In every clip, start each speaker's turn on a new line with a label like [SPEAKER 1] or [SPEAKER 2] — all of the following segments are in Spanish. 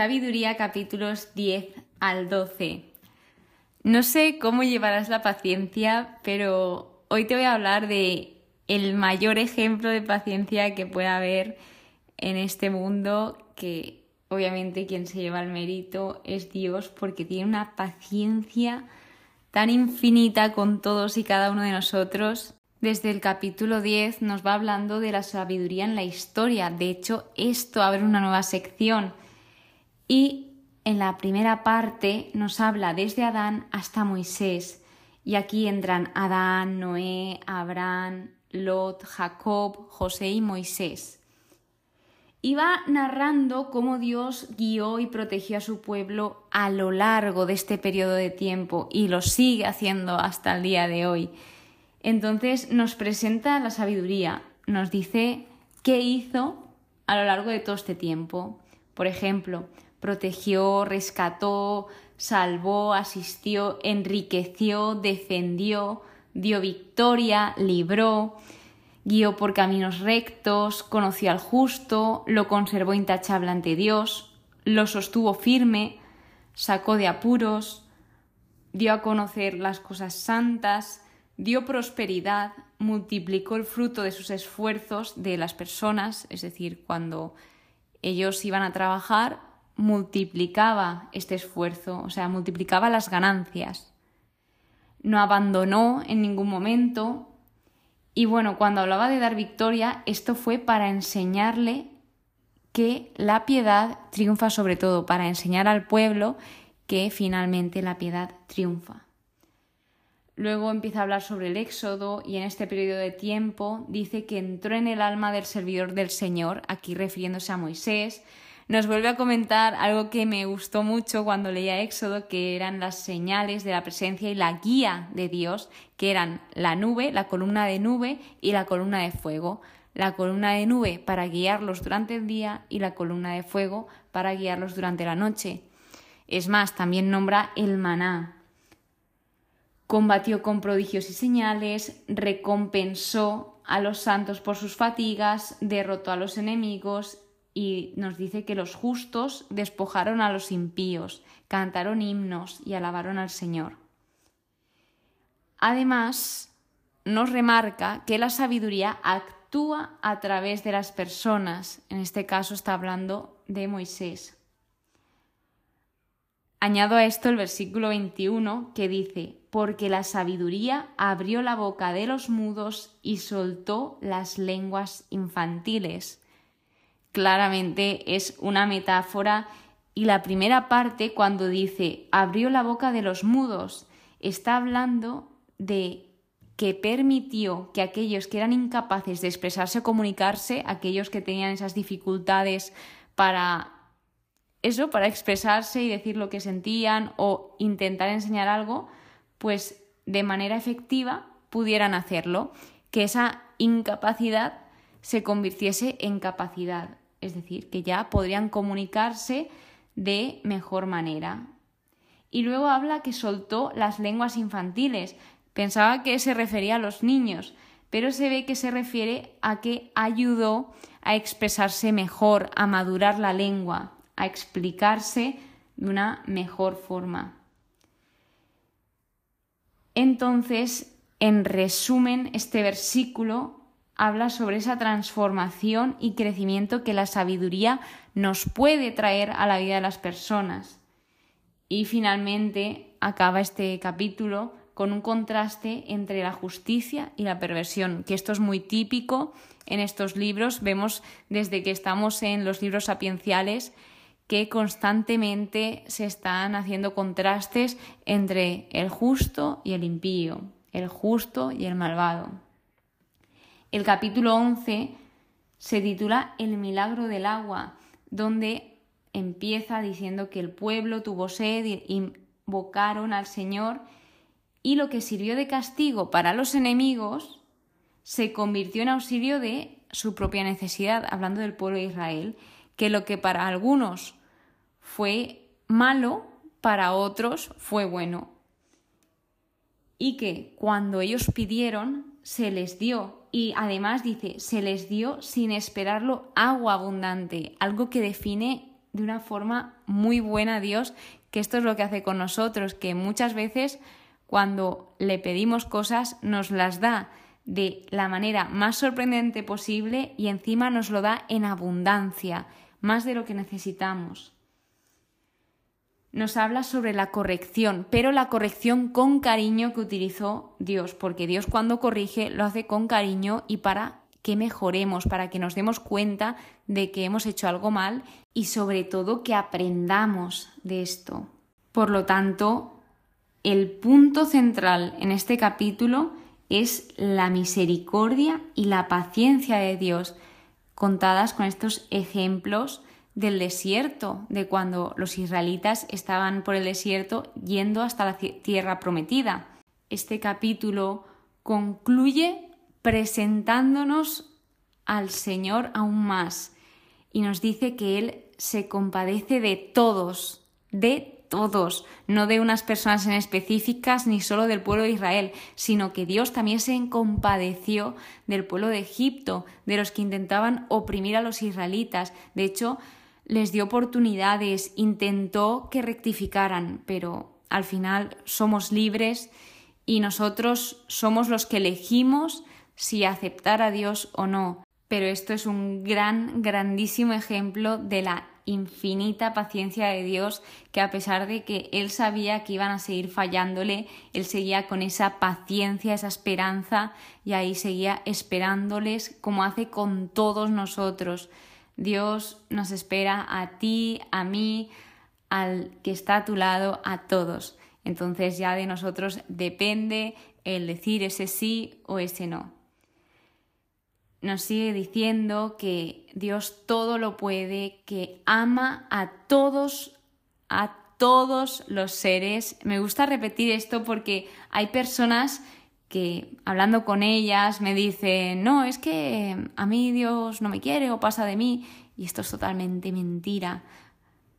[SPEAKER 1] Sabiduría capítulos 10 al 12. No sé cómo llevarás la paciencia, pero hoy te voy a hablar de el mayor ejemplo de paciencia que pueda haber en este mundo, que obviamente quien se lleva el mérito es Dios, porque tiene una paciencia tan infinita con todos y cada uno de nosotros. Desde el capítulo 10 nos va hablando de la sabiduría en la historia. De hecho, esto abre una nueva sección y en la primera parte nos habla desde Adán hasta Moisés. Y aquí entran Adán, Noé, Abraham, Lot, Jacob, José y Moisés. Y va narrando cómo Dios guió y protegió a su pueblo a lo largo de este periodo de tiempo y lo sigue haciendo hasta el día de hoy. Entonces nos presenta la sabiduría, nos dice qué hizo a lo largo de todo este tiempo. Por ejemplo, protegió, rescató, salvó, asistió, enriqueció, defendió, dio victoria, libró, guió por caminos rectos, conoció al justo, lo conservó intachable ante Dios, lo sostuvo firme, sacó de apuros, dio a conocer las cosas santas, dio prosperidad, multiplicó el fruto de sus esfuerzos de las personas, es decir, cuando ellos iban a trabajar, multiplicaba este esfuerzo, o sea, multiplicaba las ganancias. No abandonó en ningún momento. Y bueno, cuando hablaba de dar victoria, esto fue para enseñarle que la piedad triunfa sobre todo, para enseñar al pueblo que finalmente la piedad triunfa. Luego empieza a hablar sobre el Éxodo y en este periodo de tiempo dice que entró en el alma del servidor del Señor, aquí refiriéndose a Moisés, nos vuelve a comentar algo que me gustó mucho cuando leía Éxodo, que eran las señales de la presencia y la guía de Dios, que eran la nube, la columna de nube y la columna de fuego. La columna de nube para guiarlos durante el día y la columna de fuego para guiarlos durante la noche. Es más, también nombra el maná. Combatió con prodigios y señales, recompensó a los santos por sus fatigas, derrotó a los enemigos y nos dice que los justos despojaron a los impíos, cantaron himnos y alabaron al Señor. Además, nos remarca que la sabiduría actúa a través de las personas, en este caso está hablando de Moisés. Añado a esto el versículo 21 que dice, porque la sabiduría abrió la boca de los mudos y soltó las lenguas infantiles claramente es una metáfora. Y la primera parte cuando dice abrió la boca de los mudos está hablando de que permitió que aquellos que eran incapaces de expresarse o comunicarse, aquellos que tenían esas dificultades para eso, para expresarse y decir lo que sentían o intentar enseñar algo, pues de manera efectiva pudieran hacerlo, que esa incapacidad se convirtiese en capacidad es decir, que ya podrían comunicarse de mejor manera. Y luego habla que soltó las lenguas infantiles. Pensaba que se refería a los niños, pero se ve que se refiere a que ayudó a expresarse mejor, a madurar la lengua, a explicarse de una mejor forma. Entonces, en resumen, este versículo habla sobre esa transformación y crecimiento que la sabiduría nos puede traer a la vida de las personas. Y finalmente acaba este capítulo con un contraste entre la justicia y la perversión, que esto es muy típico en estos libros. Vemos desde que estamos en los libros sapienciales que constantemente se están haciendo contrastes entre el justo y el impío, el justo y el malvado. El capítulo 11 se titula El milagro del agua, donde empieza diciendo que el pueblo tuvo sed invocaron al Señor y lo que sirvió de castigo para los enemigos se convirtió en auxilio de su propia necesidad, hablando del pueblo de Israel, que lo que para algunos fue malo, para otros fue bueno. Y que cuando ellos pidieron, se les dio y además dice, se les dio sin esperarlo agua abundante, algo que define de una forma muy buena a Dios, que esto es lo que hace con nosotros, que muchas veces cuando le pedimos cosas nos las da de la manera más sorprendente posible y encima nos lo da en abundancia, más de lo que necesitamos. Nos habla sobre la corrección, pero la corrección con cariño que utilizó Dios, porque Dios cuando corrige lo hace con cariño y para que mejoremos, para que nos demos cuenta de que hemos hecho algo mal y sobre todo que aprendamos de esto. Por lo tanto, el punto central en este capítulo es la misericordia y la paciencia de Dios, contadas con estos ejemplos del desierto, de cuando los israelitas estaban por el desierto yendo hasta la tierra prometida. Este capítulo concluye presentándonos al Señor aún más y nos dice que Él se compadece de todos, de todos, no de unas personas en específicas ni solo del pueblo de Israel, sino que Dios también se compadeció del pueblo de Egipto, de los que intentaban oprimir a los israelitas. De hecho, les dio oportunidades, intentó que rectificaran, pero al final somos libres y nosotros somos los que elegimos si aceptar a Dios o no. Pero esto es un gran, grandísimo ejemplo de la infinita paciencia de Dios, que a pesar de que Él sabía que iban a seguir fallándole, Él seguía con esa paciencia, esa esperanza, y ahí seguía esperándoles como hace con todos nosotros. Dios nos espera a ti, a mí, al que está a tu lado, a todos. Entonces ya de nosotros depende el decir ese sí o ese no nos sigue diciendo que Dios todo lo puede, que ama a todos, a todos los seres. Me gusta repetir esto porque hay personas que hablando con ellas me dicen, no, es que a mí Dios no me quiere o pasa de mí. Y esto es totalmente mentira,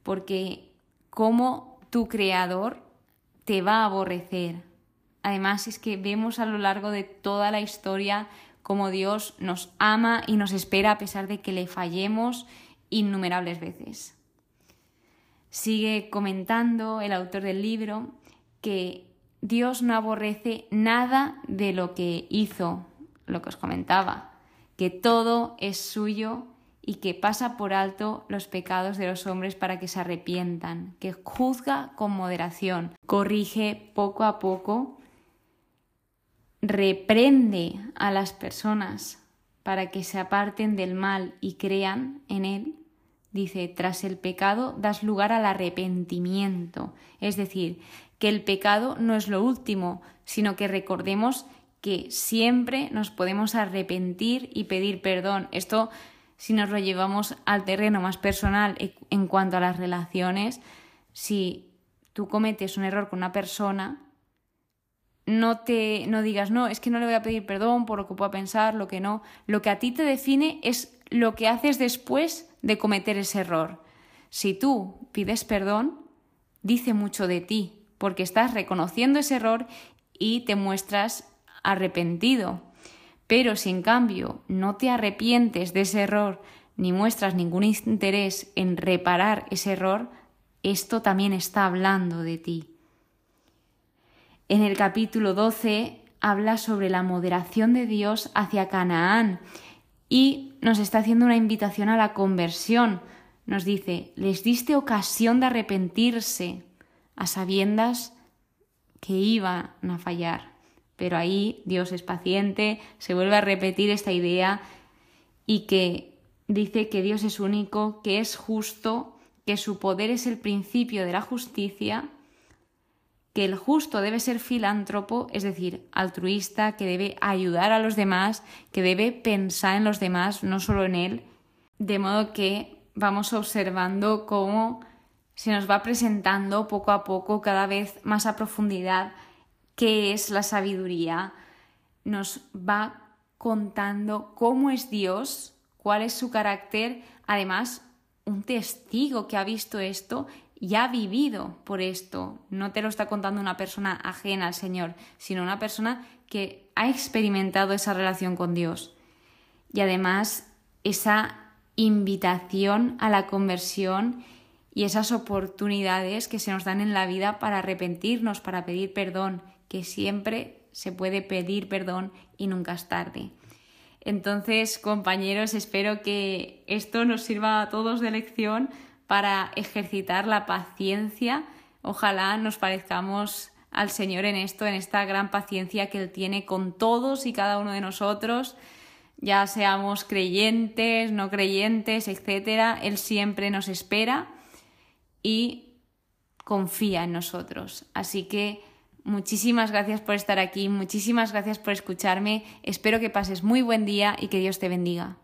[SPEAKER 1] porque como tu creador te va a aborrecer. Además es que vemos a lo largo de toda la historia como Dios nos ama y nos espera a pesar de que le fallemos innumerables veces. Sigue comentando el autor del libro que Dios no aborrece nada de lo que hizo, lo que os comentaba, que todo es suyo y que pasa por alto los pecados de los hombres para que se arrepientan, que juzga con moderación, corrige poco a poco reprende a las personas para que se aparten del mal y crean en él, dice, tras el pecado das lugar al arrepentimiento. Es decir, que el pecado no es lo último, sino que recordemos que siempre nos podemos arrepentir y pedir perdón. Esto, si nos lo llevamos al terreno más personal en cuanto a las relaciones, si tú cometes un error con una persona, no te no digas, no, es que no le voy a pedir perdón por lo que pueda pensar, lo que no. Lo que a ti te define es lo que haces después de cometer ese error. Si tú pides perdón, dice mucho de ti, porque estás reconociendo ese error y te muestras arrepentido. Pero si en cambio no te arrepientes de ese error ni muestras ningún interés en reparar ese error, esto también está hablando de ti. En el capítulo 12 habla sobre la moderación de Dios hacia Canaán y nos está haciendo una invitación a la conversión. Nos dice, les diste ocasión de arrepentirse a sabiendas que iban a fallar. Pero ahí Dios es paciente, se vuelve a repetir esta idea y que dice que Dios es único, que es justo, que su poder es el principio de la justicia que el justo debe ser filántropo, es decir, altruista, que debe ayudar a los demás, que debe pensar en los demás, no solo en él, de modo que vamos observando cómo se nos va presentando poco a poco, cada vez más a profundidad, qué es la sabiduría, nos va contando cómo es Dios, cuál es su carácter, además un testigo que ha visto esto ya ha vivido por esto. No te lo está contando una persona ajena al Señor, sino una persona que ha experimentado esa relación con Dios. Y además esa invitación a la conversión y esas oportunidades que se nos dan en la vida para arrepentirnos, para pedir perdón, que siempre se puede pedir perdón y nunca es tarde. Entonces, compañeros, espero que esto nos sirva a todos de lección para ejercitar la paciencia. Ojalá nos parezcamos al Señor en esto, en esta gran paciencia que Él tiene con todos y cada uno de nosotros, ya seamos creyentes, no creyentes, etc. Él siempre nos espera y confía en nosotros. Así que muchísimas gracias por estar aquí, muchísimas gracias por escucharme, espero que pases muy buen día y que Dios te bendiga.